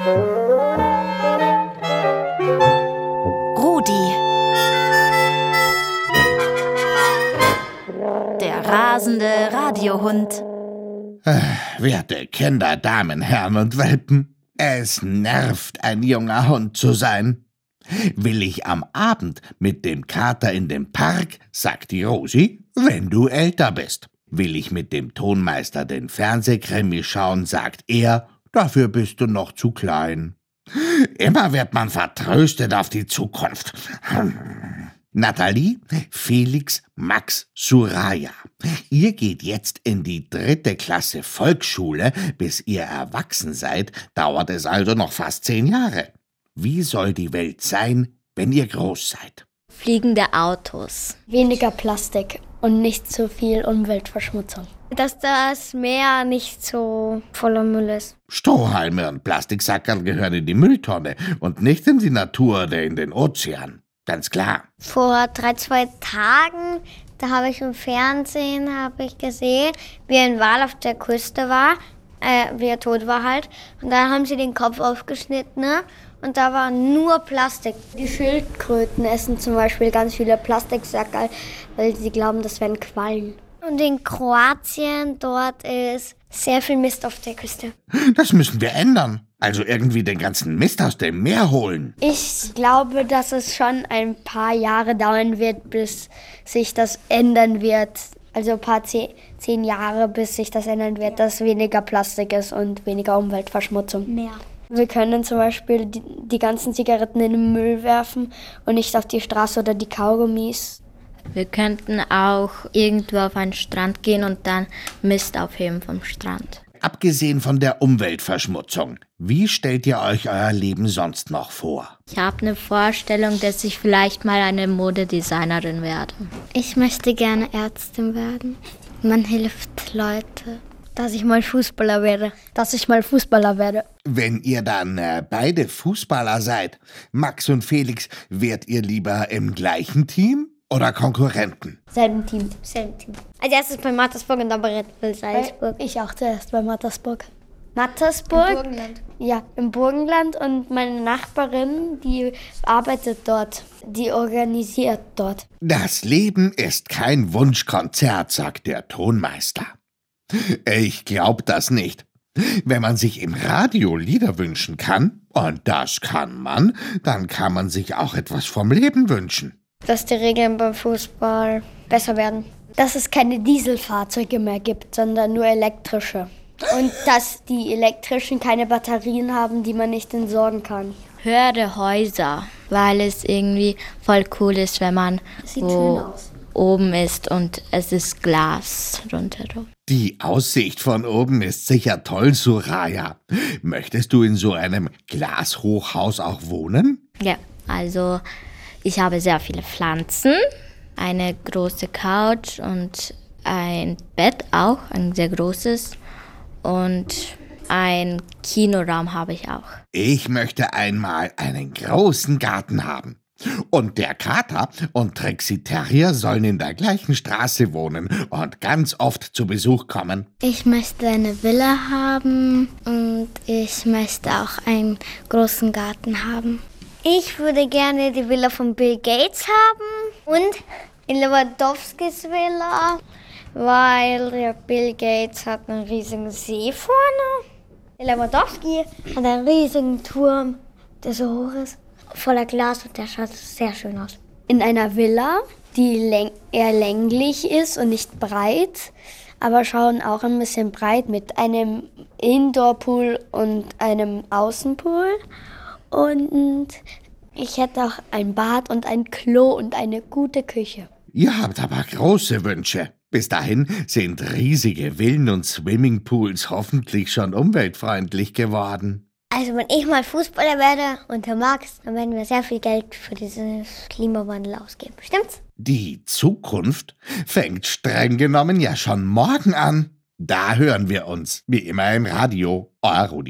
Rudi. Der rasende Radiohund. Werte Kinder, Damen, Herren und Welpen, es nervt, ein junger Hund zu sein. Will ich am Abend mit dem Kater in den Park, sagt die Rosi, wenn du älter bist. Will ich mit dem Tonmeister den Fernsehkrimi schauen, sagt er, dafür bist du noch zu klein. Immer wird man vertröstet auf die Zukunft. Nathalie, Felix, Max, Suraya. Ihr geht jetzt in die dritte Klasse Volksschule. Bis ihr erwachsen seid, dauert es also noch fast zehn Jahre. Wie soll die Welt sein, wenn ihr groß seid? Fliegende Autos. Weniger Plastik und nicht so viel Umweltverschmutzung. Dass das Meer nicht so voller Müll ist. Strohhalme und Plastiksackerl gehören in die Mülltonne und nicht in die Natur oder in den Ozean. Ganz klar. Vor drei, zwei Tagen, da habe ich im Fernsehen habe ich gesehen, wie ein Wal auf der Küste war, äh, wie er tot war halt. Und dann haben sie den Kopf aufgeschnitten ne? Und da war nur Plastik. Die Schildkröten essen zum Beispiel ganz viele Plastiksackerl, weil sie glauben, das wären Quallen. Und in Kroatien, dort ist sehr viel Mist auf der Küste. Das müssen wir ändern. Also irgendwie den ganzen Mist aus dem Meer holen. Ich glaube, dass es schon ein paar Jahre dauern wird, bis sich das ändern wird. Also ein paar zehn, zehn Jahre, bis sich das ändern wird, dass weniger Plastik ist und weniger Umweltverschmutzung. Mehr. Wir können zum Beispiel die, die ganzen Zigaretten in den Müll werfen und nicht auf die Straße oder die Kaugummis. Wir könnten auch irgendwo auf einen Strand gehen und dann Mist aufheben vom Strand. Abgesehen von der Umweltverschmutzung, wie stellt ihr euch euer Leben sonst noch vor? Ich habe eine Vorstellung, dass ich vielleicht mal eine Modedesignerin werde. Ich möchte gerne Ärztin werden. Man hilft Leute. Dass ich mal Fußballer werde. Dass ich mal Fußballer werde. Wenn ihr dann äh, beide Fußballer seid, Max und Felix, wärt ihr lieber im gleichen Team oder Konkurrenten? Selben Team. Selben Team. Als erstes bei Mattersburg und dann bei Red Bull Salzburg. Ich auch zuerst bei Mattersburg. Mattersburg? Im Burgenland. Ja, im Burgenland und meine Nachbarin, die arbeitet dort. Die organisiert dort. Das Leben ist kein Wunschkonzert, sagt der Tonmeister. Ich glaub das nicht. Wenn man sich im Radio Lieder wünschen kann, und das kann man, dann kann man sich auch etwas vom Leben wünschen. Dass die Regeln beim Fußball besser werden. Dass es keine Dieselfahrzeuge mehr gibt, sondern nur elektrische. Und dass die elektrischen keine Batterien haben, die man nicht entsorgen kann. Höhere Häuser, weil es irgendwie voll cool ist, wenn man Sieht wo schön aus. oben ist und es ist Glas rundherum. Die Aussicht von oben ist sicher toll, Suraya. Möchtest du in so einem Glashochhaus auch wohnen? Ja, also ich habe sehr viele Pflanzen, eine große Couch und ein Bett auch, ein sehr großes und ein Kinoraum habe ich auch. Ich möchte einmal einen großen Garten haben. Und der Kater und Trixie Terrier sollen in der gleichen Straße wohnen und ganz oft zu Besuch kommen. Ich möchte eine Villa haben und ich möchte auch einen großen Garten haben. Ich würde gerne die Villa von Bill Gates haben und Lewandowskis Villa, weil Bill Gates hat einen riesigen See vorne. Lewandowski hat einen riesigen Turm, der so hoch ist, voller Glas und der schaut sehr schön aus. In einer Villa, die läng eher länglich ist und nicht breit, aber schon auch ein bisschen breit mit einem Indoor-Pool und einem Außenpool. Und ich hätte auch ein Bad und ein Klo und eine gute Küche. Ihr habt aber große Wünsche. Bis dahin sind riesige Villen und Swimmingpools hoffentlich schon umweltfreundlich geworden. Also wenn ich mal Fußballer werde und der Max, dann werden wir sehr viel Geld für diesen Klimawandel ausgeben. Stimmt's? Die Zukunft fängt streng genommen ja schon morgen an. Da hören wir uns, wie immer im Radio. Euer Rudi.